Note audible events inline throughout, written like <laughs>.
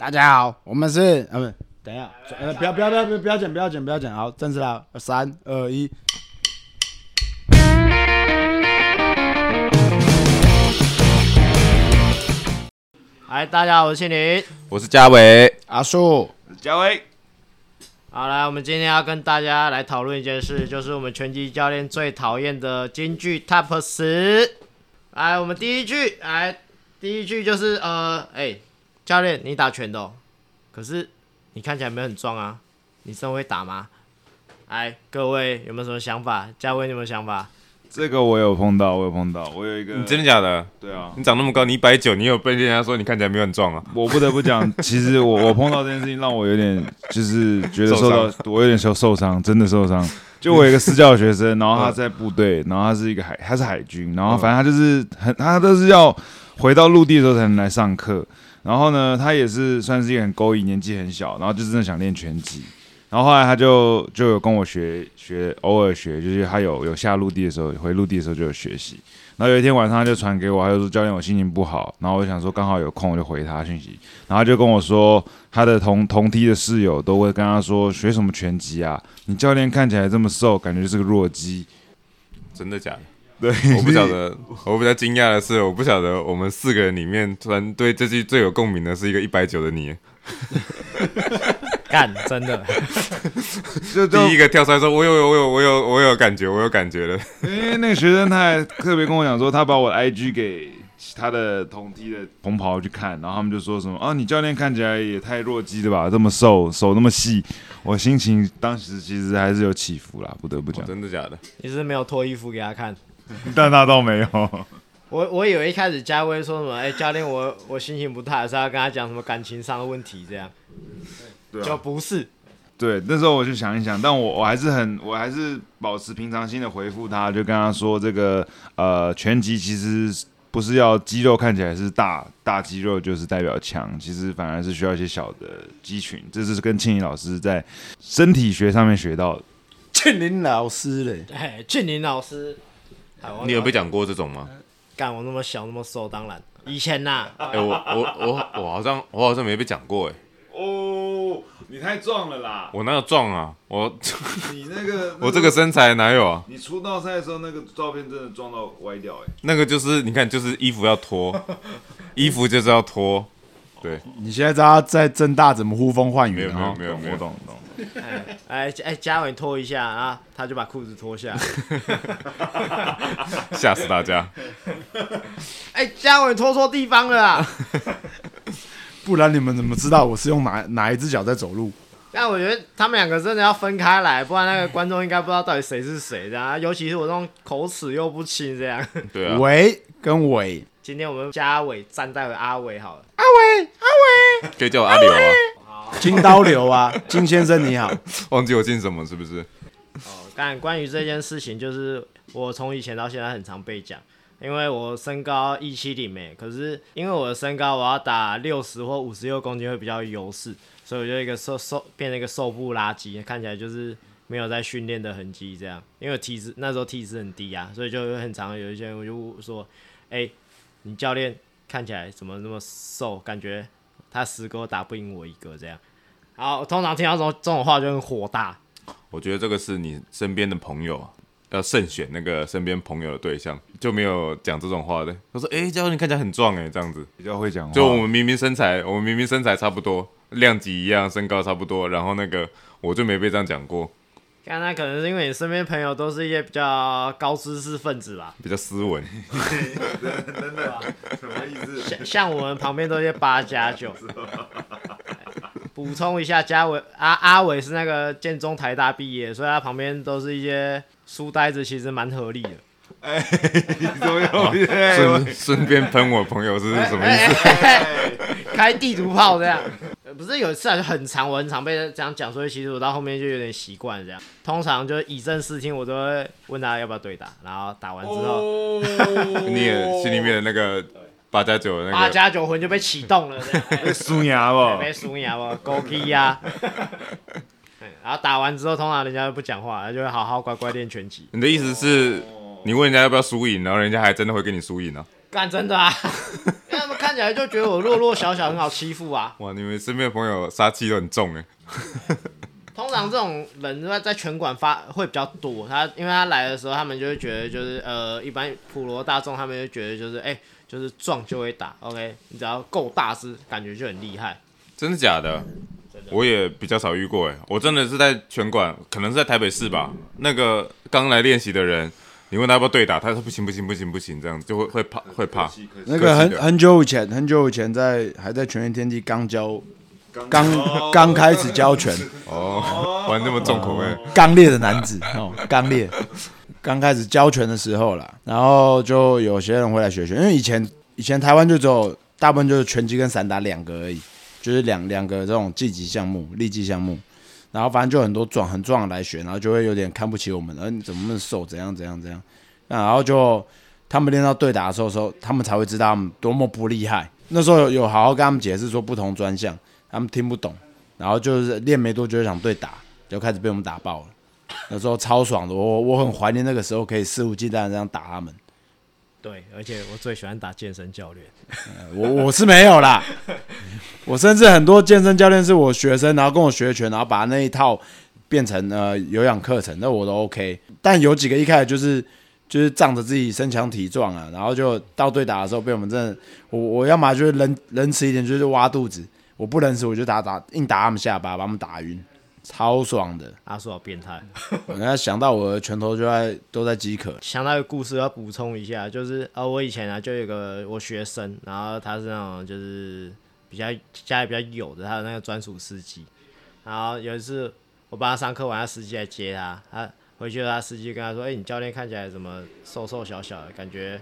大家好，我们是呃不，等一下，呃不要不要不要不要不要剪不要剪不要剪，好，正式了，三二一。嗨，大家好，我是庆林。我是嘉伟，阿树，嘉伟，好，来，我们今天要跟大家来讨论一件事，就是我们拳击教练最讨厌的京剧 Top 十。来，我们第一句，来，第一句就是呃，哎、教练，你打拳的哦、可是你看起来没有很壮啊，你真的会打吗？哎，各位有没有什么想法？嘉威，你有没有想法？这个我有碰到，我有碰到，我有一个你真的假的？对啊，你长那么高，你一百九，你有被人家说你看起来没有很壮啊？我不得不讲，<laughs> 其实我我碰到这件事情让我有点就是觉得受到受我有点受受伤，真的受伤。<laughs> 就我有一个私教学生，然后他在部队，然后他是一个海，他是海军，然后反正他就是很，他都是要回到陆地的时候才能来上课。然后呢，他也是算是一个很勾引，年纪很小，然后就真的想练拳击。然后后来他就就有跟我学学，偶尔学，就是他有有下陆地的时候，回陆地的时候就有学习。然后有一天晚上他就传给我，他就说教练我心情不好，然后我想说刚好有空我就回他讯息，然后他就跟我说他的同同梯的室友都会跟他说学什么拳击啊，你教练看起来这么瘦，感觉是个弱鸡。真的假的？对，我不晓得。我比较惊讶的是，我不晓得我们四个人里面，突然对这句最有共鸣的是一个一百九的你。<laughs> 干，真的，<laughs> 就就第一个跳出来说：“我有，我有，我有，我有感觉，我有感觉了。因为那个学生他还特别跟我讲说，他把我的 IG 给其他的同梯的同袍去看，然后他们就说什么啊，你教练看起来也太弱鸡了吧，这么瘦，手那么细。我心情当时其实还是有起伏啦，不得不讲，真的假的？你是没有脱衣服给他看。<laughs> 但那倒没有。我我以为一开始嘉威说什么，哎、教练我我心情不太好，是要跟他讲什么感情上的问题这样，就不是。对，那时候我就想一想，但我我还是很，我还是保持平常心的回复他，就跟他说，这个呃，拳击其实不是要肌肉看起来是大大肌肉就是代表强，其实反而是需要一些小的肌群，这是跟庆林老师在身体学上面学到的。庆林老师嘞，哎，庆林老师，你有被讲过这种吗？干我那么小那么瘦，当然以前呐、哎、我我我我好像我好像没被讲过哎，哦，你太壮了啦！我哪有壮啊？我你那个 <laughs> 我这个，身材哪有啊？你出道赛的时候那个照片真的撞到歪掉哎、那个就是你看，就是衣服要脱，<laughs> 衣服就是要脱。对，你现在知道在正大怎么呼风唤雨没有没有？没有没有我懂我懂。哎哎哎，嘉伟脱一下啊，他就把裤子脱下。<laughs> 吓死大家！哎，嘉伟脱错地方了啊！不然你们怎么知道我是用哪哪一只脚在走路？但我觉得他们两个真的要分开来，不然那个观众应该不知道到底谁是谁这样啊。尤其是我这种口齿又不清这样。对啊，伟跟伟，今天我们嘉伟站代为阿伟好了。阿伟，阿伟可以叫我阿刘啊。金刀流啊，金先生你好。忘记我姓什么是不是？哦，但关于这件事情，就是我从以前到现在很常被讲，因为我身高一七零诶，可是因为我的身高，我要打六十或五十六公斤会比较有优势，所以我就一个瘦瘦变成一个瘦不拉几，看起来就是没有在训练的痕迹这样。因为体脂那时候体脂很低啊，所以就很常有一些人我就说，哎、你教练看起来怎么那么瘦，感觉他十个打不赢我一个这样。好，我通常听到这种这种话就很火大。我觉得这个是你身边的朋友啊，要慎选那个身边朋友的对象，就没有讲这种话的。他说：“哎、教练你看起来很壮哎，这样子。比较会讲话。就我们明明身材，我们明明身材差不多，量级一样，身高差不多，然后那个我就没被这样讲过，看那可能是因为你身边朋友都是一些比较高知识分子吧，比较斯文。真的吧什么意思？像像我们旁边都是一些八加九。<laughs> 补充一下，嘉伟阿阿伟是那个建中台大毕业，所以他旁边都是一些书呆子，其实蛮合理的。你怎么有？顺顺便喷我朋友是什么意思？开地图炮这样，呃不是有一次啊，就很长，我很常被这样讲，所以其实我到后面就有点习惯这样。通常就以正视听，我都会问他要不要对打，然后打完之后，<laughs> 你也心里面的那个八加九的那个，<laughs> 八加九魂就被启动了这样。哎 <laughs> 输牙不？被输赢不勾 key 呀。哎然后打完之后，通常人家就不讲话，就会好好乖乖练拳击。你的意思是，你问人家要不要输赢，然后人家还真的会跟你输赢呢？干真的啊！来就觉得我弱弱小小很好欺负啊。<laughs> 哇，你们身边的朋友杀气都很重哎。<laughs> 通常这种人在在拳馆发会比较多，他因为他来的时候，他们就会觉得就是呃，一般普罗大众他们就觉得就是哎、就是撞就会打，OK，你只要够大只，感觉就很厉害。真的假的？我也比较少遇过哎，我真的是在拳馆，可能是在台北市吧。那个刚来练习的人，你问他要不要对打，他说不行不行不行不行，这样就会会怕会怕。那个很很久以前，很久以前在还在全员天地刚教，刚刚开始教拳，哦，玩那么重口味，刚烈的男子哦，刚烈，刚开始教拳的时候啦，然后就有些人会来学拳，因为以前以前台湾就只有大部分就是拳击跟散打两个而已，就是两两个这种技击项目、力技项目，然后反正就很多壮很壮的来学，然后就会有点看不起我们，呃，你怎么那么瘦，怎样怎样怎样，那然后就他们练到对打的时候时候，他们才会知道他们多么不厉害。那时候有有好好跟他们解释说不同专项，他们听不懂，然后就是练没多久就想对打，就开始被我们打爆了。那时候超爽的，我我很怀念那个时候可以肆无忌惮这样打他们。对，而且我最喜欢打健身教练。<laughs> 我我是没有啦，我甚至很多健身教练是我学生，然后跟我学拳，然后把那一套变成呃有氧课程，那我都 OK。但有几个一开始就是就是仗着自己身强体壮啊，然后就到对打的时候被我们真的，我我要么就是仁仁慈一点，就是挖肚子；我不仁慈，我就打打硬打他们下巴，把他们打晕，超爽的。阿叔好变态。人家想到我的拳头就在都在饥渴。想到一个故事要补充一下，就是呃，我以前啊就有一个我学生，然后他是那种就是比较家里比较有的，他的那个专属司机。然后有一次我帮他上课完，他司机来接他，他回去他司机跟他说：“哎、你教练看起来怎么瘦瘦小小的，感觉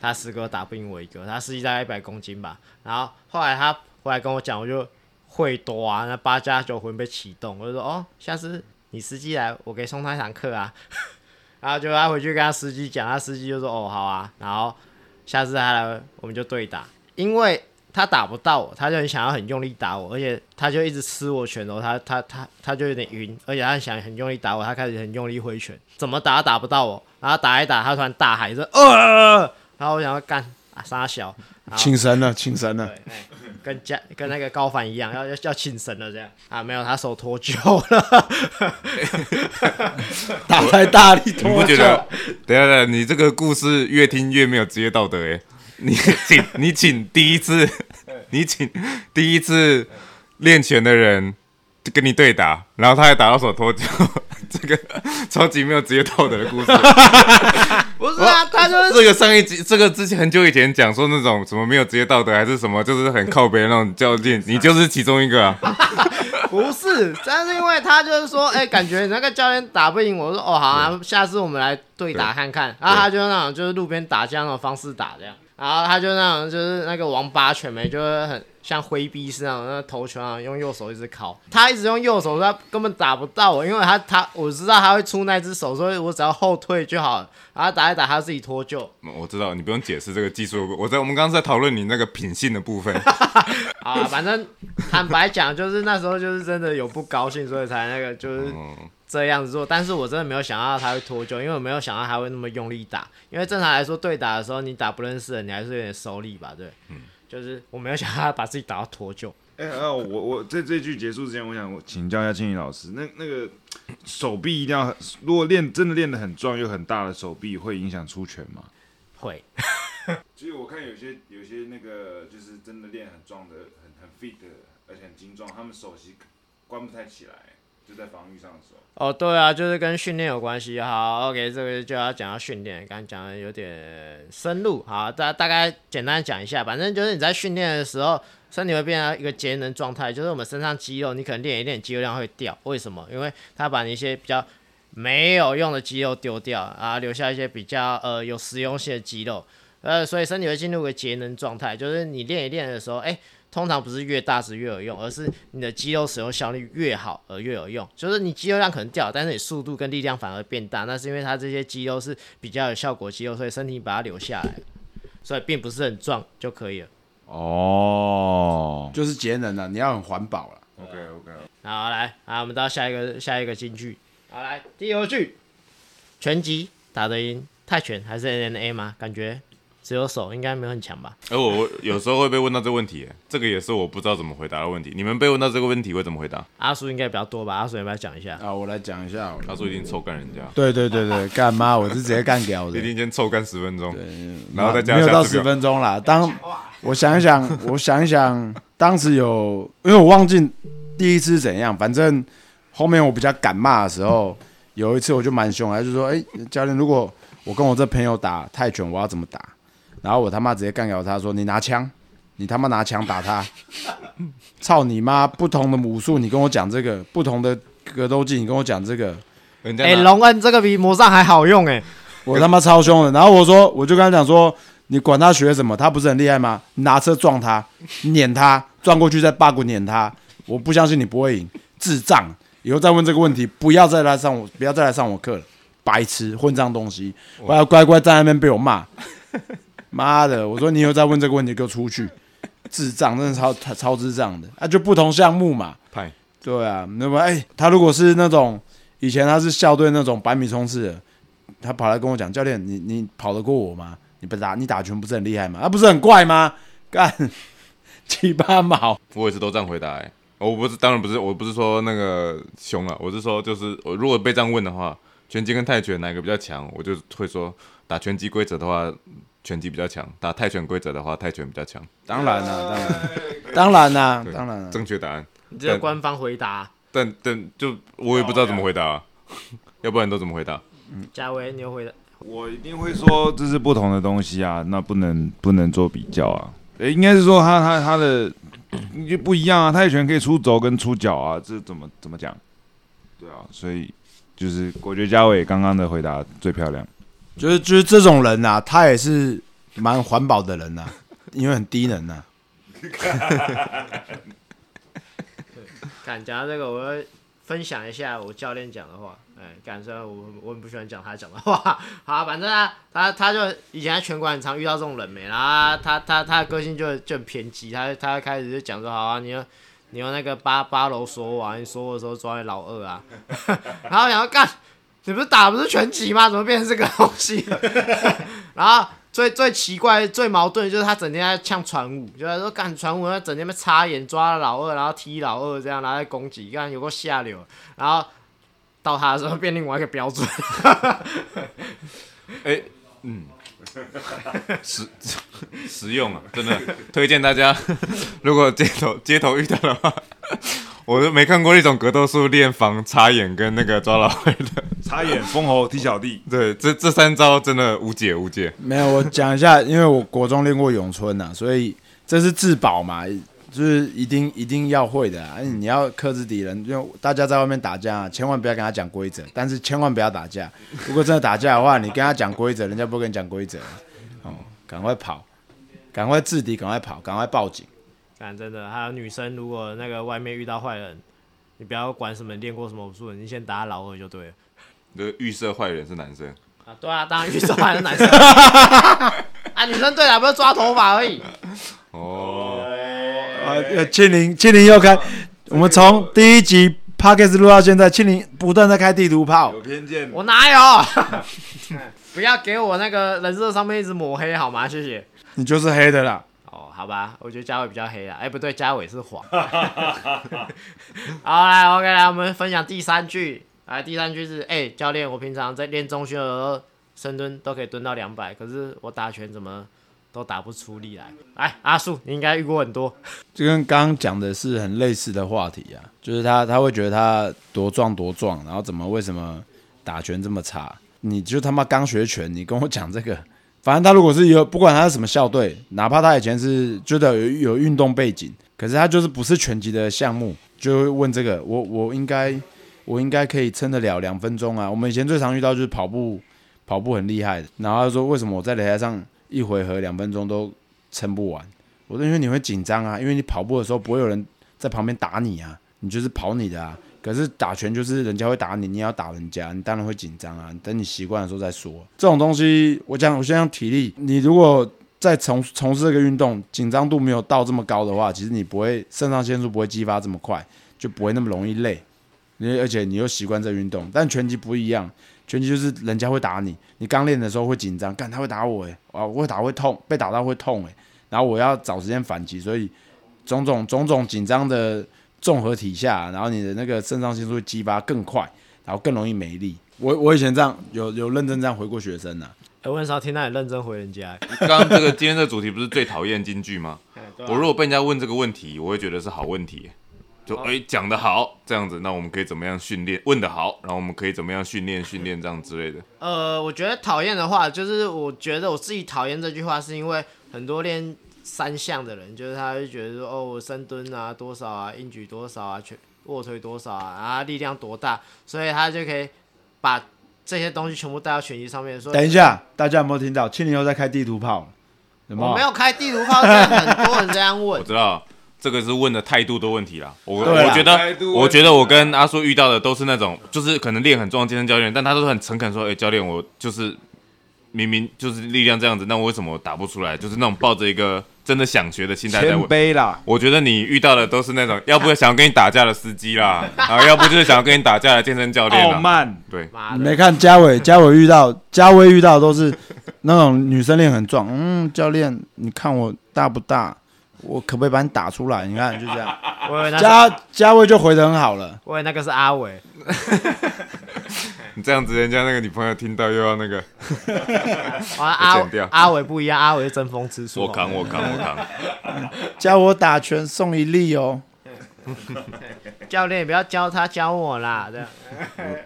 他师哥打不赢我一个。”他司机大概一百公斤吧。然后后来他回来跟我讲，我就会多啊，那八加九魂被启动，我就说：“哦，下次你司机来，我可以送他一堂课啊。<laughs> ”然后就他回去跟他司机讲，他司机就说：“哦，好啊。”然后下次他来，我们就对打，因为他打不到我，他就很想要很用力打我，而且他就一直吃我拳头，他他他他就有点晕，而且他想很用力打我，他开始很用力挥拳，怎么打都打不到我，然后打一打，他突然大喊说：“呃！”然后我想要干啊，傻小，然后请神了，轻生了跟家跟那个高凡一样，要要要庆神了这样啊，没有，他手脱臼了，<laughs> 打太大力你脱臼不觉得？等下等下，你这个故事越听越没有职业道德哎。你请你请第一次，你请第一次练拳的人跟你对打，然后他还打到手脱臼，<laughs> 这个超级没有职业道德的故事。<laughs> 不是啊，他就是这个上一集，这个之前很久以前讲说那种什么没有职业道德还是什么，就是很靠别人那种教练，你就是其中一个啊。<laughs> 不是，但是因为他就是说，哎、感觉你那个教练打不赢我，我说哦好啊，下次我们来对打看看。然后他就那种就是路边打架那种方式打这样，然后他就那种就是那个王八拳没，就是很像挥臂式那种，那个头拳啊，用右手一直敲，他一直用右手，他根本打不到我，因为他他我知道他会出那只手，所以我只要后退就好了。然后打一打，他自己脱臼。我知道，你不用解释这个技术。我在我们刚刚在讨论你那个品性的部分。<laughs> 啊，反正坦白讲，就是那时候就是真的有不高兴，所以才那个就是嗯，这样子做，但是我真的没有想到他会脱臼，因为我没有想到他会那么用力打。因为正常来说，对打的时候你打不认识的，你还是有点收力吧，对。嗯。就是我没有想到他把自己打到脱臼。哎、呃，我我在这句结束之前，我想请教一下庆怡老师，那那个手臂一定要很，如果练真的练得很壮又很大的手臂，会影响出拳吗？会，<laughs> 其实我看有些有些那个就是真的练很壮的、很很 fit 的，而且很精壮，他们手其实关不太起来，就在防御上的时候。哦，对啊，就是跟训练有关系。好，OK，这个就要讲到训练，刚讲的有点深入。好，大大概简单讲一下，反正就是你在训练的时候，身体会变成一个节能状态，就是我们身上肌肉，你可能练一练，肌肉量会掉。为什么？因为它把你一些比较没有用的肌肉丢掉，啊，留下一些比较呃有实用性的肌肉。呃，所以身体会进入一个节能状态，就是你练一练的时候，哎、通常不是越大只越有用，而是你的肌肉使用效率越好而越有用。就是你肌肉量可能掉，但是你速度跟力量反而变大，那是因为它这些肌肉是比较有效果肌肉，所以身体把它留下来，所以并不是很壮就可以了。哦就是节能了，你要很环保了。，OK OK，好，来，好，我们到下一个下一个金句。好，来第二句，拳击打得赢泰拳还是 N N A 吗？感觉只有手，应该没有很强吧？哎我我有时候会被问到这个问题，哎这个也是我不知道怎么回答的问题。你们被问到这个问题会怎么回答？阿叔应该比较多吧？阿叔要不要讲一下？啊，我来讲一下好了。他说一定臭干人家，对对对对，干妈，我是直接干掉的一，<laughs> 定先臭干十分钟，然后再加没有到十分钟啦。当我想一想，我想一想，当时有，因为我忘记第一次是怎样，反正后面我比较敢骂的时候，有一次我就蛮凶的，他就说：“哎、教练，如果我跟我这朋友打泰拳，我要怎么打？”然后我他妈直接干掉他说：“你拿枪，你他妈拿枪打他！<laughs> 操你妈！不同的武术，你跟我讲这个；不同的格斗技，你跟我讲这个。”哎、人家拿龙恩这个比魔杖还好用哎、我他妈超凶的。然后我说，我就跟他讲说，你管他学什么，他不是很厉害吗？你拿车撞他，碾他，撞过去再八股碾他。我不相信你不会赢，智障！以后再问这个问题，不要再来上我，不要再来上我课了，白痴，混账东西！我要乖乖在那边被我骂。妈的！我说你以后再问这个问题，给我出去！<laughs> 智障，真的超超超智障的。啊，就不同项目嘛。派对啊，那么哎、他如果是那种以前他是校队那种百米冲刺的，他跑来跟我讲，教练，你你跑得过我吗？你不打你打拳不是很厉害吗？啊，不是很怪吗？干 <laughs> 七八毛，我也是都这样回答、欸。我不是，当然不是，我不是说那个凶了，我是说，就是我如果被这样问的话，拳击跟泰拳哪个比较强，我就会说，打拳击规则的话，拳击比较强；打泰拳规则的话，泰拳比较强。当然啦、当然，当然啦、对当然啦、正确答案。你这个官方回答。但但就我也不知道怎么回答、啊，要不然都怎么回答？嘉威，你有回答？我一定会说这是不同的东西啊，那不能不能做比较啊。诶，应该是说他他他的就不一样啊，泰拳可以出肘跟出脚啊，这怎么怎么讲？对啊，所以就是我觉得嘉伟刚刚的回答最漂亮。就是就是这种人呐、他也是蛮环保的人呐、<laughs> 因为很低能呐、敢讲到这个，我要分享一下我教练讲的话。哎，敢虽然我我很不喜欢讲他讲的话，<laughs> 好，反正他他他就以前在拳馆很常遇到这种人没，然后他他他的个性就就很偏激，他他开始就讲说，好啊，你要你用那个八八楼锁我啊，你锁我的时候抓你老二啊，<laughs> 然后想要干，你不是打不是拳击吗？怎么变成这个东西了？<laughs> 然后最最奇怪、最矛盾的就是他整天在呛传武，就是说干传武，他整天被插眼抓了老二，然后踢老二这样，然后在攻击，干有个下流，然后到他的时候变另外一个标准。<laughs> 哎、嗯，实实用啊，真的推荐大家，<laughs> 如果街头街头遇到的话，我都没看过一种格斗术练防插眼跟那个抓老二的，插眼、封喉、踢小弟，<laughs> 对，这这三招真的无解无解。没有，我讲一下，因为我国中练过咏春呐，所以这是自保嘛，就是一定一定要会的啊！你要克制敌人，因为大家在外面打架、啊，千万不要跟他讲规则，但是千万不要打架。如果真的打架的话，你跟他讲规则，人家不会跟你讲规则，哦，赶快跑，赶快制敌，赶快跑，赶快报警。干真的，还有女生，如果那个外面遇到坏人，你不要管什么练过什么武术，你先打老二就对了。这个预设坏人是男生，啊，对啊，当然预设坏人男生啊，女生对打不是抓头发而已。哦，啊，呃，庆林，庆林又开，我们从第一集 p o d c a s 录到现在，庆林不断在开地图炮。有偏见我哪有？<laughs> 不要给我那个人设上面一直抹黑好吗？谢谢。你就是黑的啦。哦，好吧，我觉得嘉伟比较黑啦。哎、不对，嘉伟是黄。<laughs> 好，来，OK，来，我们分享第三句。来，第三句是：哎、教练，我平常在练中训的时候，深蹲都可以蹲到两百，可是我打拳怎么都打不出力来。来，阿树，你应该遇过很多。<laughs> 就跟刚刚讲的是很类似的话题啊，就是他他会觉得他多壮多壮，然后怎么为什么打拳这么差？你就他妈刚学拳，你跟我讲这个，反正他如果是有不管他是什么校队，哪怕他以前是觉得有有运动背景，可是他就是不是拳击的项目，就会问这个，我我应该我应该可以撑得了两分钟啊？我们以前最常遇到就是跑步跑步很厉害，然后他说为什么我在擂台上一回合两分钟都撑不完？我说因为你会紧张啊，因为你跑步的时候不会有人在旁边打你啊，你就是跑你的啊。可是打拳就是人家会打你，你也要打人家，你当然会紧张啊。等你习惯的时候再说。这种东西，我讲我先讲体力，你如果在从从事这个运动，紧张度没有到这么高的话，其实你不会肾上腺素不会激发这么快，就不会那么容易累。你而且你又习惯这运动，但拳击不一样，拳击就是人家会打你，你刚练的时候会紧张，干他会打我诶，啊我会打会痛，被打到会痛诶，然后我要找时间反击，所以种种种种紧张的综合体下，然后你的那个肾上腺素会激发更快，然后更容易没力。我我以前这样有有认真这样回过学生呐、哎，我很少听到你认真回人家。哎刚刚这个今天这个主题不是最讨厌京剧吗？<laughs> 我如果被人家问这个问题，我会觉得是好问题。就哎讲的好，这样子，那我们可以怎么样训练？问的好，然后我们可以怎么样训练训练这样之类的。呃，我觉得讨厌的话，就是我觉得我自己讨厌这句话，是因为很多练三项的人，就是他会觉得说，哦，我深蹲啊多少啊，硬举多少啊，全卧推多少啊，啊力量多大，所以他就可以把这些东西全部带到拳击上面。说等一下，大家有没有听到？七零后在开地图炮，有没有？我没有开地图炮，但很多人这样问我。知道这个是问的态度的问题啦。我我觉得，我觉得我跟阿叔遇到的都是那种，就是可能练很重的健身教练，但他都是很诚恳说，哎、教练，我就是明明就是力量这样子，那我为什么打不出来？就是那种抱着一个真的想学的心态在谦问。卑啦，我觉得你遇到的都是那种，要不想要跟你打架的司机啦，<laughs> 然后要不就是想要跟你打架的健身教练啦。傲慢，对，你没看嘉伟，嘉伟遇到嘉威遇到的都是那种女生练很壮，嗯，教练，你看我大不大？我可不可以把你打出来？你看就这样，我以为那是，嘉嘉威就回的很好了。我以为那个是阿伟。<laughs> 你这样子，人家那个女朋友听到又要那个 <laughs> <laughs> 啊，阿剪掉阿伟不一样，阿伟是争风吃醋。我扛我扛我扛。教我打拳送一粒哦。教练，不要教他，教我啦。这样，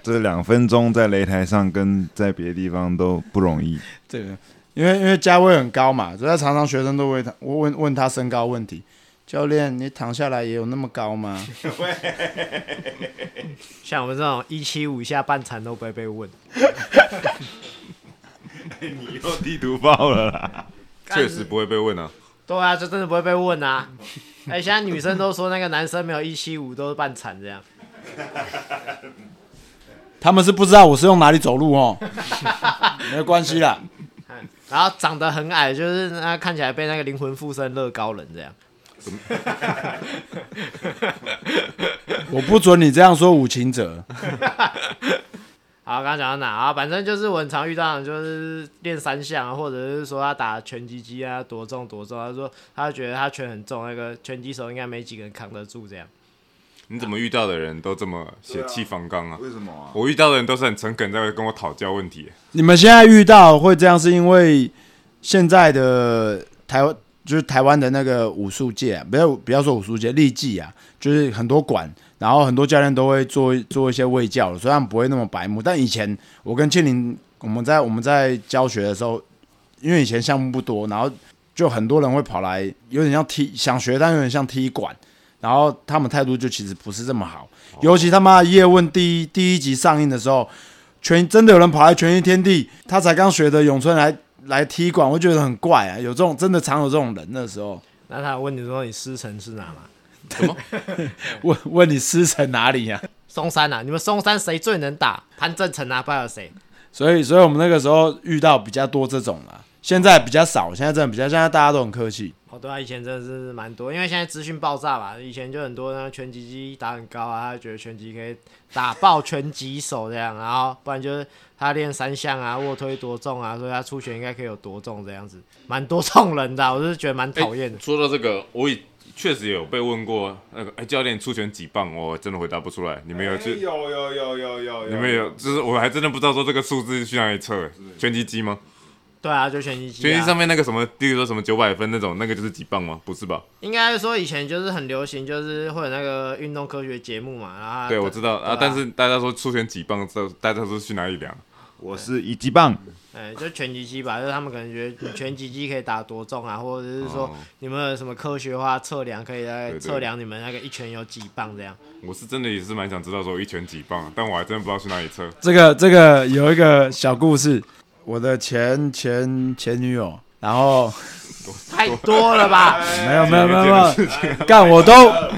这两分钟在擂台上跟在别的地方都不容易。这个，因为因为价位很高嘛，所以他常常学生都会他，我问问他身高问题。教练，你躺下来也有那么高吗？<laughs> 像我们这种一七五以下半残都不会被问。<laughs> 你又地图炮了啦！<laughs> 确实不会被问啊。对啊，就真的不会被问啊。哎、现在女生都说那个男生没有一七五都是半残这样。他们是不知道我是用哪里走路哦，没关系啦。然后长得很矮，就是那看起来被那个灵魂附身乐高人这样。<laughs> 我不准你这样说武秦者。好，刚刚讲到哪啊？反正就是我很常遇到的，就是练三项啊，或者是说他打拳击机啊，多重多重。他说他觉得他拳很重，那个拳击手应该没几个人扛得住这样。你怎么遇到的人都这么血气方刚啊？为什么啊？我遇到的人都是很诚恳，在跟我讨教问题。你们现在遇到会这样，是因为现在的台湾就是台湾的那个武术界、啊，不要不要说武术界，力技啊，就是很多馆，然后很多教练都会做做一些卫教，虽然不会那么白目，但以前我跟庆林我们在我们在教学的时候，因为以前项目不多，然后就很多人会跑来，有点像踢想学，但有点像踢馆。然后他们态度就其实不是这么好，尤其他妈的叶问第一第一集上映的时候，全真的有人跑来全息天地，他才刚学的咏春来来踢馆，我觉得很怪啊，有这种真的常有这种人的时候。那他问你说你师承是哪吗？什么？<laughs> 问问你师承哪里呀、嵩山啊，你们嵩山谁最能打？潘正成啊，不知道谁？所以，所以我们那个时候遇到比较多这种啦，现在比较少，现在真的比较，现在大家都很客气。哦，对啊，以前真的是蛮多，因为现在资讯爆炸嘛，以前就很多那拳击机打很高啊，他觉得拳击可以打爆拳击手这样，然后不然就是他练三项啊，卧推多重啊，所以他出拳应该可以有多重这样子，蛮多这种人的啊、我就是觉得蛮讨厌的。说到这个，我也确实有被问过，那个哎、教练出拳几磅？我真的回答不出来。你们有去？有有有有有你们有？就是我还真的不知道说这个数字去哪里测。拳击机吗？对啊，就拳击机、啊。拳击上面那个什么，比如说什么九百分那种，那个就是几磅吗？不是吧？应该说以前就是很流行，就是会有那个运动科学节目嘛，然后对，我知道啊。但是大家说出拳几磅之后，大家说去哪里量？我是一级棒，哎，就拳击机吧，就是他们可能觉得你拳击机可以打多重啊，或者是说哦你们有什么科学化测量，可以来测量你们那个一拳有几磅这样。我是真的也是蛮想知道说一拳几磅，但我还真的不知道去哪里测。这个这个有一个小故事，我的前前前女友，然后太多了吧？没有没有没有没有，干我都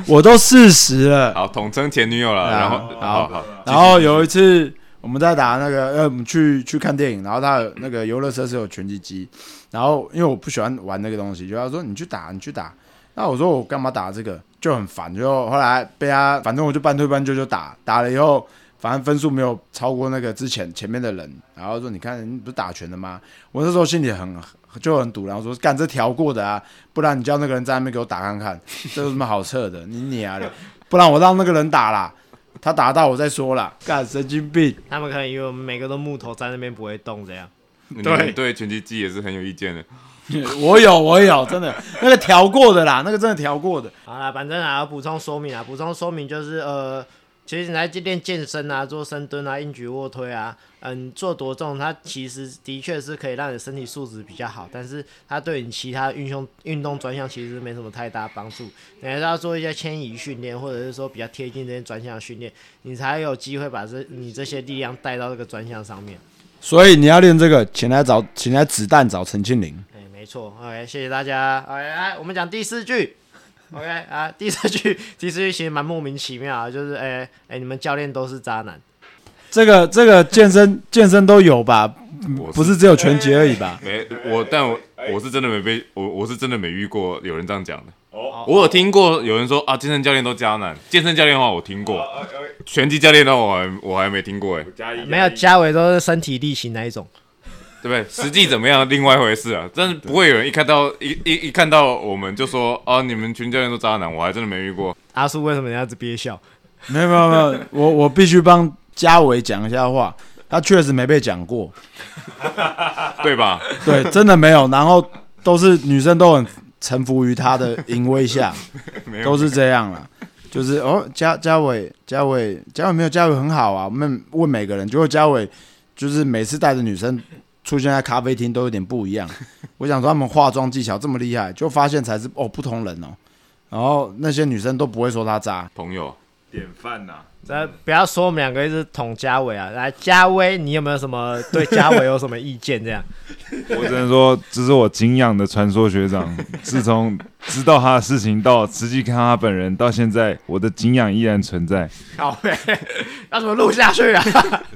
我都四十了，好，统称前女友了。啊然后好好好，然后有一次我们在打那个，呃，我们去去看电影，然后他有那个游乐设施有拳击机，然后因为我不喜欢玩那个东西，就他说你去打，你去打，那我说我干嘛打这个，就很烦，就后来被他，反正我就半推半就就打，打了以后，反正分数没有超过那个之前前面的人，然后说你看你不是打拳的吗？我那时候心里很就很堵，然后说干这调过的啊，不然你叫那个人在那边给我打看看，这有什么好测的？你你啊，不然我让那个人打啦，他打到我再说啦，干神经病。他们可能以为我们每个都木头在那边不会动这样。对对拳击机也是很有意见的。<laughs> 我有，我有，真的那个调过的啦，那个真的调过的。好啦，反正啊，要补充说明啊，补充说明就是呃，其实你来练健身啊，做深蹲啊、硬举、卧推啊，嗯，做多重，它其实的确是可以让你身体素质比较好，但是它对你其他运动运动专项其实没什么太大帮助。你还是要做一些迁移训练，或者是说比较贴近这些专项训练，你才有机会把这你这些力量带到这个专项上面。所以你要练这个，请来找，请来子弹找陈庆林。哎，没错。OK，谢谢大家。OK，来，我们讲第四句。OK 啊，第四句，<laughs> 第四句其实蛮莫名其妙啊，就是哎哎，你们教练都是渣男。这个这个健身健身都有吧？不是只有拳击而已吧？没我，但我我是真的没被我我是真的没遇过有人这样讲的。我有听过有人说啊，健身教练都渣男。健身教练的话我听过，拳击教练的话我还我还没听过哎。没有嘉伟都是身体力行那一种，对不对？实际怎么样，另外一回事啊。但是不会有人一看到一一一看到我们就说啊，你们全教练都渣男，我还真的没遇过。阿叔为什么要子憋笑？没有没有没有，我我必须帮嘉伟讲一下话，他确实没被讲过，对吧？对，真的没有。然后都是女生都很。臣服于他的淫威下，<laughs> 都是这样了。就是哦，嘉嘉伟，嘉伟，嘉伟没有嘉伟很好啊。我们问每个人，结果嘉伟就是每次带着女生出现在咖啡厅都有点不一样。<laughs> 我想说他们化妆技巧这么厉害，就发现才是哦不同人哦。然后那些女生都不会说他渣，朋友典范呐。这不要说我们两个一直捅嘉伟啊！来，嘉威，你有没有什么对嘉伟有什么意见？这样，<laughs> 我只能说，这是我敬仰的传说学长。<laughs> 自从知道他的事情到实际看他本人，到现在，我的敬仰依然存在。好呗，要怎么录下去啊？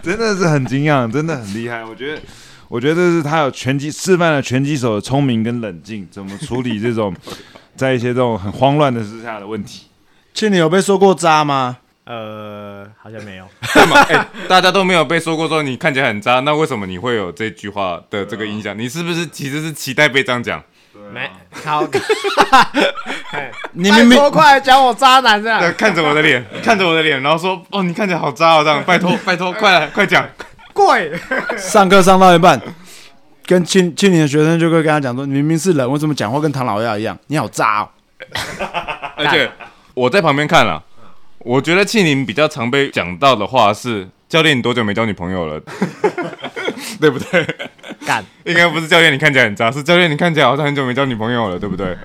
真的是很敬仰，真的很厉害。我觉得，我觉得这是他有拳击示范了拳击手的聪明跟冷静，怎么处理这种 <laughs> 在一些这种很慌乱的之下的问题。庆，你有被说过渣吗？呃，好像没有。<laughs> 哎，大家都没有被说过说你看起来很渣，那为什么你会有这句话的这个印象？你是不是其实是期待被这样讲？没，好，你明明多快讲我渣男这样，看着我的脸，看着我的脸，然后说哦，你看起来好渣哦，这样，拜托拜托，快来快讲，贵。<laughs> 上课上到一半，跟庆庆年的学生就会跟他讲说，你明明是人，为什么讲话跟唐老鸭一样？你好渣哦！<laughs> 而且我在旁边看了。我觉得庆宁比较常被讲到的话是：教练，你多久没交女朋友了？<laughs> 对不对？干，应该不是教练，你看起来很渣，是教练，你看起来好像很久没交女朋友了，对不对？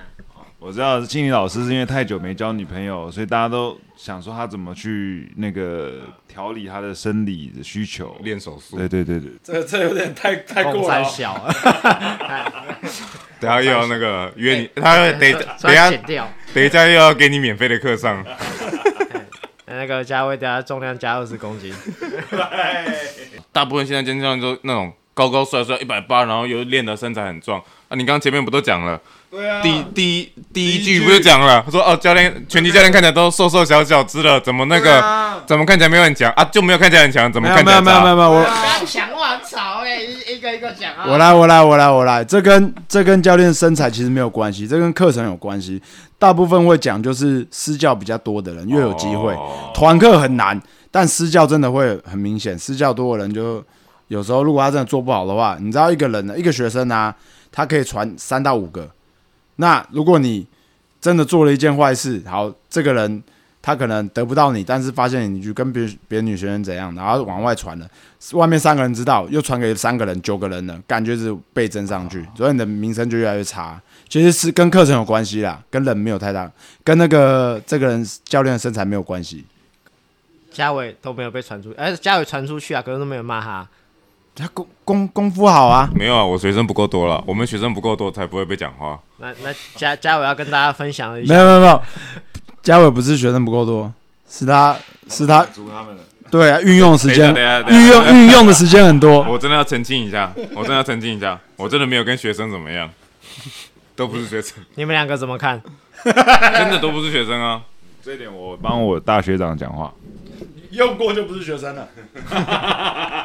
我知道庆宁老师是因为太久没交女朋友，所以大家都想说他怎么去那个调理他的生理的需求，练手速。对对对对，这这有点太太过了。小，<laughs> 等下又要那个约你，他等等下等一下又要给你免费的课上。<laughs> 那个价位，等下重量加二十公斤。<laughs> 大部分现在健身教练都那种高高帅帅，一百八，然后又练的身材很壮啊。你刚刚前面不都讲了？对啊。第第一第一句不就讲了？他说：“哦，教练，拳击教练看起来都瘦瘦小小只了，怎么那个怎么看起来没有很强啊？就没有看起来很强，怎么看起来？”没有没有没有，我不要讲我很吵哎，一个一个讲啊。我来我来我来我来，这跟这跟教练身材其实没有关系，这跟课程有关系。大部分会讲就是私教比较多的人越有机会，团课很难，但私教真的会很明显。私教多的人就有时候，如果他真的做不好的话，你知道一个人呢，一个学生啊，他可以传三到五个。那如果你真的做了一件坏事，好，这个人他可能得不到你，但是发现你就跟别别的女学生怎样，然后往外传了，外面三个人知道，又传给三个人、九个人了，感觉是倍增上去，所以你的名声就越来越差。其实是跟课程有关系啦，跟人没有太大，跟那个这个人教练的身材没有关系。嘉伟都没有被传出，哎，嘉伟传出去啊，可是都没有骂他。他功功功夫好啊，没有啊，我学生不够多了，我们学生不够多才不会被讲话。那那嘉嘉伟要跟大家分享一下，没有没有没有，嘉伟不是学生不够多，是他是他对啊，运用时间运用运用的时间很多。我真的要澄清一下，我真的要澄清一下，我真的没有跟学生怎么样。都不是学生，你们两个怎么看？真的都不是学生啊。这一点我帮我大学长讲话。用过就不是学生了。<laughs>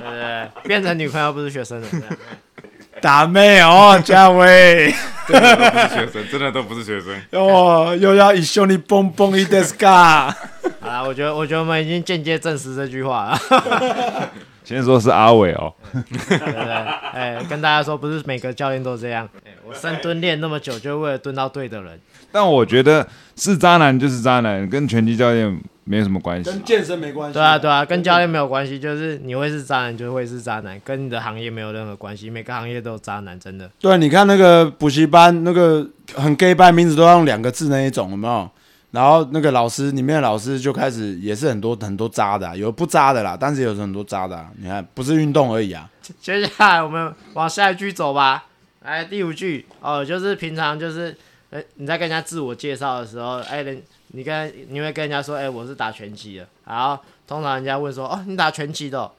对对对，变成女朋友不是学生了。<laughs> 打妹哦，嘉威，真的都不是学生，真的都不是学生。哦，又要以兄弟蹦蹦一 des 嘎。<laughs> 好啦，我觉得我觉得我们已经间接证实这句话了。<laughs> 先说是阿伟哦，对不对？哎，跟大家说，不是每个教练都这样。哎，我深蹲练那么久，就为了蹲到对的人。但我觉得是渣男就是渣男，跟拳击教练没什么关系。跟健身没关系。对啊，对啊，跟教练没有关系，就是你会是渣男，就会是渣男，跟你的行业没有任何关系。每个行业都有渣男，真的。对，你看那个补习班，那个很 gay 班，名字都要用两个字那一种，有没有？然后那个老师里面的老师就开始也是很多很多渣的啊、有不渣的啦，但是有很多渣的、啊。你看，不是运动而已啊。接下来我们往下一句走吧。来，第五句哦，就是平常就是，呃，你在跟人家自我介绍的时候，哎，人你跟你会跟人家说，哎，我是打拳击的，然后通常人家问说，哦，你打拳击的、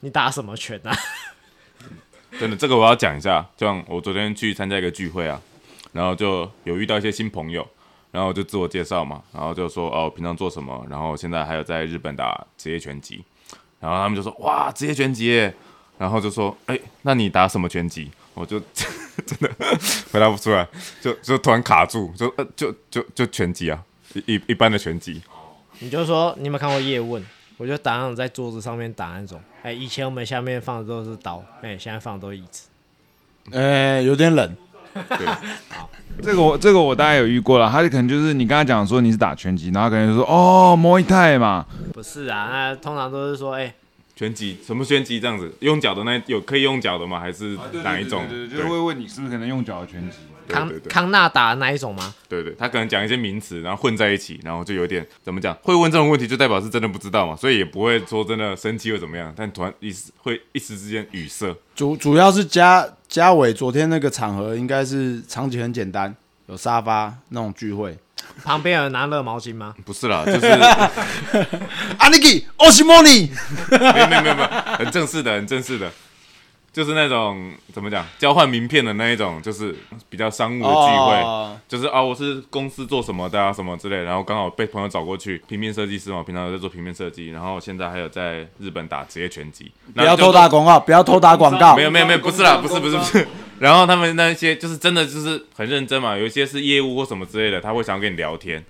你打什么拳啊？<laughs> 真的，这个我要讲一下。就像我昨天去参加一个聚会啊，然后就有遇到一些新朋友，然后就自我介绍嘛，然后就说哦，平常做什么，然后现在还有在日本打职业拳击，然后他们就说哇，职业拳击，然后就说哎，那你打什么拳击？我就 <laughs> 真的回答不出来，就就突然卡住，就就就就拳击啊，一一一般的拳击，你就说你有没有看过叶问？我就打那种在桌子上面打那种，哎，以前我们下面放的都是刀，哎，现在放的都是椅子。哎，有点冷。<laughs> 这个我这个我大概有遇过了，他可能就是你刚才讲说你是打拳击，然后可能就说哦摸一泰嘛，不是啊，那通常都是说，哎，拳击什么拳击这样子，用脚的那有可以用脚的吗？还是哪一种？对对，就会问你是不是可能用脚的拳击。康康纳打的那一种吗？对对，他可能讲一些名词，然后混在一起，然后就有点怎么讲？会问这种问题，就代表是真的不知道嘛，所以也不会说真的生气或怎么样，但突然一时会一时之间语塞。主主要是嘉嘉伟昨天那个场合应该是场景很简单，有沙发那种聚会。旁边有人拿热毛巾吗？不是啦，<laughs> 就是阿尼基奥西莫尼，没有没有没有没有，很正式的，很正式的，就是那种怎么讲，交换名片的那一种，就是比较商务的聚会。哦就是啊，我是公司做什么的啊，什么之类，然后刚好被朋友找过去，平面设计师嘛，平常有在做平面设计，然后现在还有在日本打职业拳击，不要偷打广告，不要偷打广告。没有没有没有，不是啦，不是不是不是。<laughs> 然后他们那一些就是真的就是很认真嘛，有一些是业务或什么之类的，他会想要跟你聊天，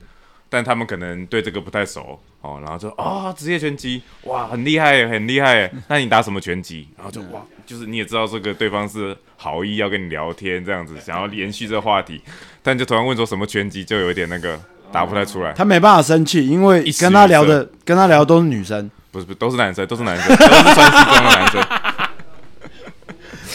但他们可能对这个不太熟哦，然后就啊职业拳击哇很厉害耶很厉害耶，那你打什么拳击？然后就哇就是你也知道这个对方是好意要跟你聊天这样子，想要延续这个话题，但就突然问说什么拳击，就有一点那个答不太出来。他没办法生气，因为跟他聊的跟他聊的都是女生，不是不是都是男生，都是男生，都是穿西装的男生。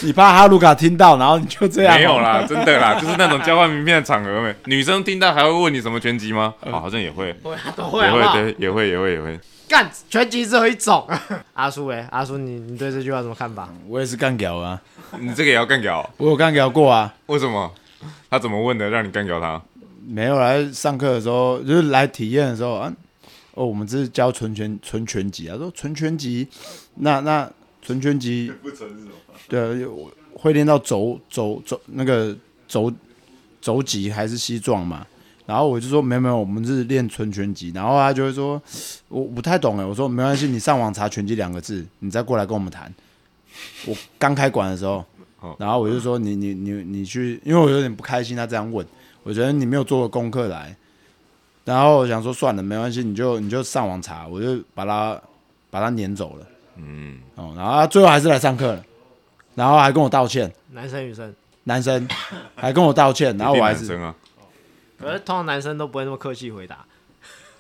你怕哈鲁卡听到，然后你就这样。没有啦，真的啦，<laughs> 就是那种交换名片的场合没。女生听到还会问你什么拳击吗？哦，好像也会，<laughs> 会啊，都会也会，好不好？对，也会，也会，也会。干拳击只有一种。<laughs> 阿叔哎，阿叔你你对这句话有什么看法？我也是干屌啊，你这个也要干掉？我有干屌过啊。为什么？他怎么问的，让你干掉他？没有来上课的时候，就是来体验的时候啊。哦，我们这是教纯拳纯拳击啊，说纯拳击，那那纯拳击不纯是什么？对，有会练到肘肘肘那个肘肘击还是膝撞嘛？然后我就说没有没有，我们是练纯拳击。然后他就会说，我不太懂哎。我说没关系，你上网查拳击两个字，你再过来跟我们谈。我刚开馆的时候哦，然后我就说你你你你去，因为我有点不开心他这样问，我觉得你没有做过功课来。然后我想说算了，没关系，你就你就上网查，我就把他把他撵走了。嗯，哦，然后他最后还是来上课了，然后还跟我道歉。男生女生？男生还跟我道歉，然后我还是男生啊，可是通常男生都不会那么客气回答。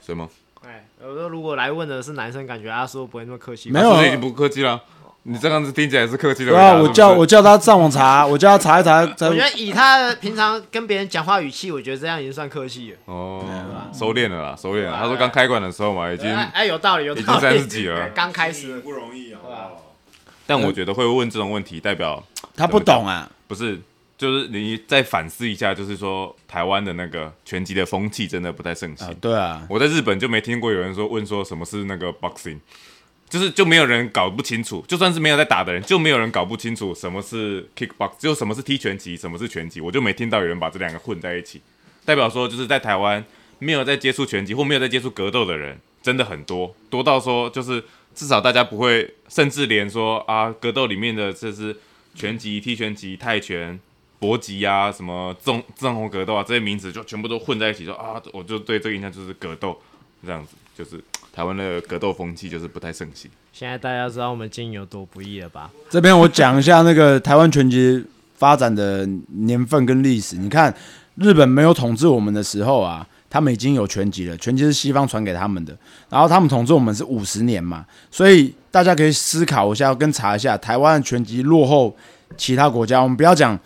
什么？哎，我说如果来问的是男生，感觉阿叔不会那么客气。没有已经不客气了。你这样子听起来是客气的对啊，我叫我叫他上网查，我叫他查一查，我觉得以他平常跟别人讲话语气，我觉得这样已经算客气了。哦，收敛了啦，收敛了。他说刚开馆的时候嘛，已经，哎，哎有道理，有道理。已经三十几了刚开始。不容易啊。但我觉得会问这种问题，代表他不懂啊。不是，就是你再反思一下，就是说台湾的那个拳击的风气真的不太盛行。啊，对啊，我在日本就没听过有人说问说什么是那个 boxing，就是就没有人搞不清楚，就算是没有在打的人，就没有人搞不清楚什么是 kickbox，就什么是踢拳击，什么是拳击，我就没听到有人把这两个混在一起。代表说就是在台湾没有在接触拳击或没有在接触格斗的人真的很多，多到说就是至少大家不会，甚至连说啊格斗里面的这是拳击、踢拳击、泰拳。搏击啊，什么正正红格斗啊，这些名词就全部都混在一起，说啊，我就对这个印象就是格斗这样子，就是台湾的格斗风气就是不太盛行。现在大家知道我们经营有多不易了吧？这边我讲一下那个台湾拳击发展的年份跟历史。你看，日本没有统治我们的时候啊，他们已经有拳击了，拳击是西方传给他们的。然后他们统治我们是五十年嘛，所以大家可以思考一下，跟查一下台湾的拳击落后其他国家。我们不要讲。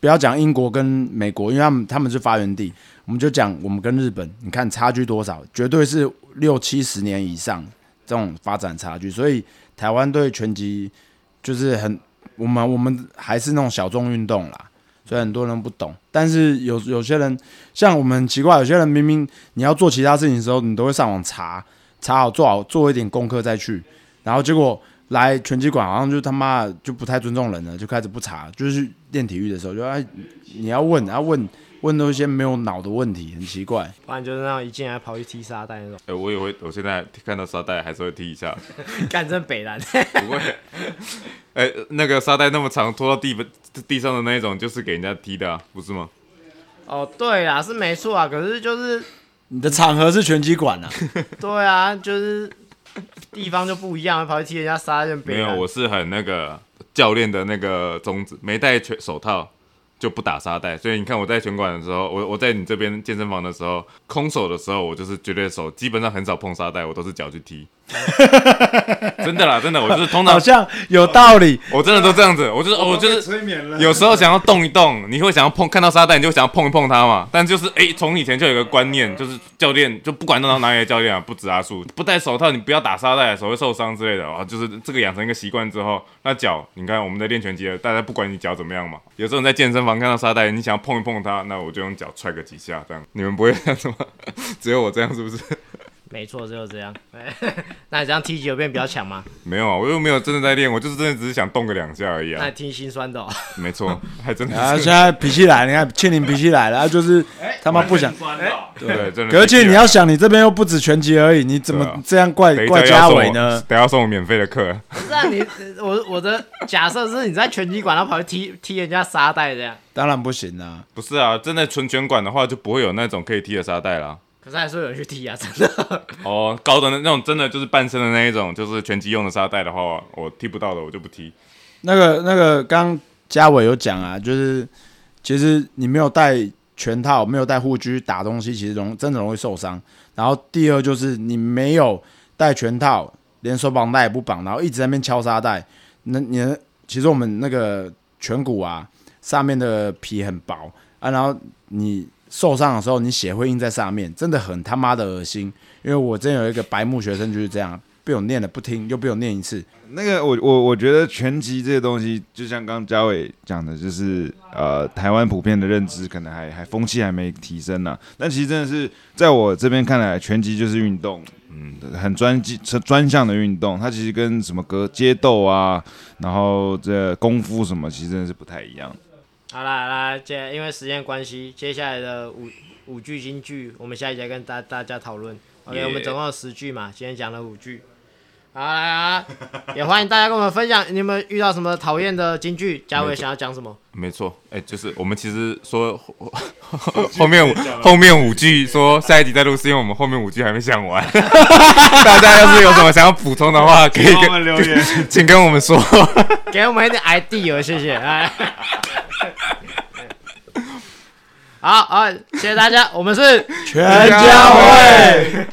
不要讲英国跟美国，因为他们他们是发源地，我们就讲我们跟日本，你看差距多少，绝对是六七十年以上这种发展差距。所以台湾对拳击就是很，我们我们还是那种小众运动啦，所以很多人不懂。但是有有些人像我们很奇怪，有些人明明你要做其他事情的时候，你都会上网查查好做好做一点功课再去，然后结果。来拳击馆好像就他妈就不太尊重人了，就开始不查，就是练体育的时候就哎，你要问，要问问都一些没有脑的问题，很奇怪。不然就是那种一进来跑去踢沙袋那种。哎，我也会，我现在看到沙袋还是会踢一下。<laughs> 干真北南。<laughs> 不会。<laughs> 哎，那个沙袋那么长，拖到地地上的那一种，就是给人家踢的，不是吗？哦，对啦，是没错啊。可是就是你的场合是拳击馆啊。对啊，就是。地方就不一样，跑去踢人家沙就没有，我是很那个教练的那个宗旨，没戴拳手套。就不打沙袋，所以你看我在拳馆的时候，我我在你这边健身房的时候，空手的时候，我就是绝对手，基本上很少碰沙袋，我都是脚去踢。<laughs> 真的啦，真的，我就是通常好像有道理，我真的都这样子，我就是我就是有时候想要动一动，你会想要碰看到沙袋，你就想要碰一碰它嘛。但就是哎，从以前就有个观念，就是教练就不管到哪里的教练啊，不止阿树，不戴手套你不要打沙袋，手会受伤之类的啊。就是这个养成一个习惯之后，那脚你看我们在练拳击的，大家不管你脚怎么样嘛，有时候你在健身房。看到沙袋，你想要碰一碰它，那我就用脚踹个几下，这样你们不会这样子吗？<laughs> 只有我这样是不是？没错，就是这样。<laughs> 那你这样踢球变比较强吗？没有啊，我又没有真的在练，我就是真的只是想动个两下而已啊。那挺心酸的。哦没错，还真的。啊，现在脾气来，你看庆林脾气来了，就是他妈不想。对，真的。而且你要想，你这边又不止拳击而已，你怎么这样怪怪嘉伟呢？等下送我免费的课。不是啊，你 <laughs> 我我的假设是你在拳击馆，然后跑去踢踢人家沙袋这样。当然不行啊。不是啊，真的纯拳馆的话，就不会有那种可以踢的沙袋了。可是还是有人去踢啊，真的。<laughs> 哦，高的那那种真的就是半身的那一种，就是拳击用的沙袋的话，我踢不到的，我就不踢。那个那个，刚嘉伟有讲啊，就是其实你没有带拳套，没有带护具打东西，其实容真的容易受伤。然后第二就是你没有带拳套，连手绑带也不绑，然后一直在那边敲沙袋，那你其实我们那个颧骨啊上面的皮很薄啊，然后你。受伤的时候，你血会印在上面，真的很他妈的恶心。因为我真有一个白目学生就是这样，被我念了不听，又被我念一次。那个我我我觉得拳击这些东西，就像刚嘉伟讲的，就是呃，台湾普遍的认知可能还还风气还没提升呢。但其实真的是在我这边看来，拳击就是运动，嗯，很专技专项的运动。它其实跟什么格街斗啊，然后这功夫什么，其实真的是不太一样。好啦，来接，因为时间关系，接下来的五五句金句，我们下一节跟大大家讨论。OK，我们总共有十句嘛，今天讲了五句。好来啊，也欢迎大家跟我们分享，你们遇到什么讨厌的金句？嘉伟想要讲什么？没错，哎，就是我们其实说后面五 <laughs> 后面五句说下一集再录，是因为我们后面五句还没讲完。<laughs> 大家要是有什么想要补充的话，可以跟我们留言，请跟我们说，<laughs> 给我们一点 ID 哦，谢谢。哎。好好，谢谢大家，我们是全家会。